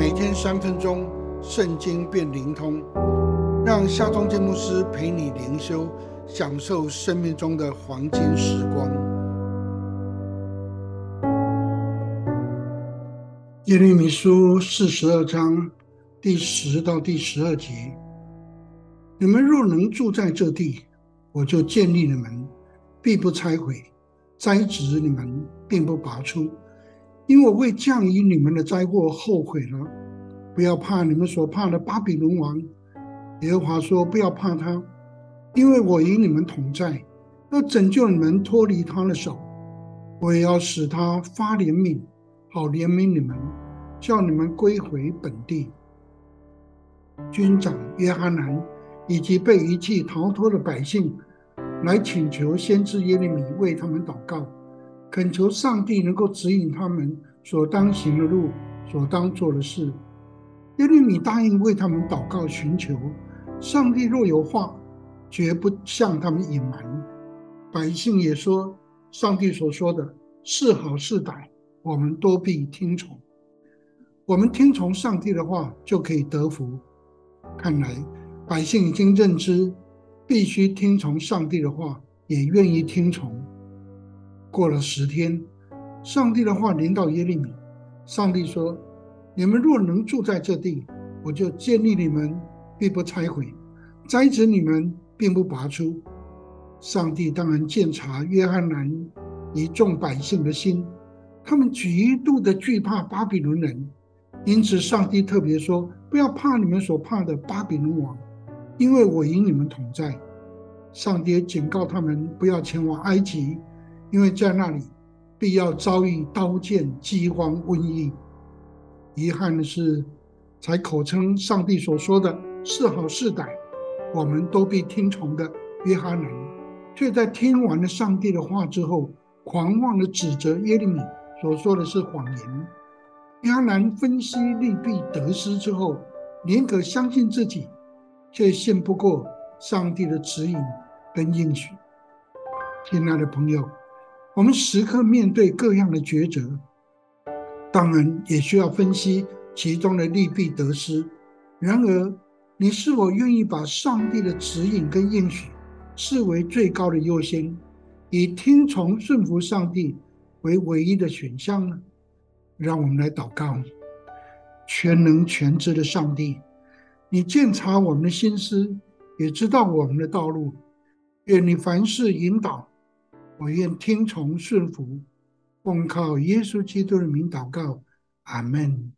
每天三分钟，圣经变灵通，让夏忠建牧师陪你灵修，享受生命中的黄金时光。耶利米书四十二章第十到第十二节：你们若能住在这地，我就建立你们，必不拆毁；栽植你们，并不拔出。因我为降于你们的灾祸后悔了，不要怕你们所怕的巴比伦王。耶和华说：“不要怕他，因为我与你们同在，要拯救你们脱离他的手。我也要使他发怜悯，好怜悯你们，叫你们归回本地。”军长约翰南以及被遗弃逃脱的百姓，来请求先知耶利米为他们祷告。恳求上帝能够指引他们所当行的路，所当做的事。耶利米答应为他们祷告寻求，上帝若有话，绝不向他们隐瞒。百姓也说，上帝所说的是好是歹，我们都必听从。我们听从上帝的话，就可以得福。看来百姓已经认知，必须听从上帝的话，也愿意听从。过了十天，上帝的话临到耶利米。上帝说：“你们若能住在这地，我就建立你们，必不拆毁；栽植你们，并不拔出。”上帝当然鉴察约翰南一众百姓的心，他们极度的惧怕巴比伦人，因此上帝特别说：“不要怕你们所怕的巴比伦王，因为我与你们同在。”上帝警告他们不要前往埃及。因为在那里必要遭遇刀剑、饥荒、瘟疫。遗憾的是，才口称上帝所说的是好是歹，我们都必听从的约翰南，却在听完了上帝的话之后，狂妄的指责耶利米所说的是谎言。约翰南分析利弊得失之后，宁可相信自己，却信不过上帝的指引跟应许。亲爱的朋友。我们时刻面对各样的抉择，当然也需要分析其中的利弊得失。然而，你是否愿意把上帝的指引跟应许视为最高的优先，以听从顺服上帝为唯一的选项呢？让我们来祷告：全能全知的上帝，你鉴察我们的心思，也知道我们的道路，愿你凡事引导。我愿听从顺服，奉靠耶稣基督的名祷告，阿门。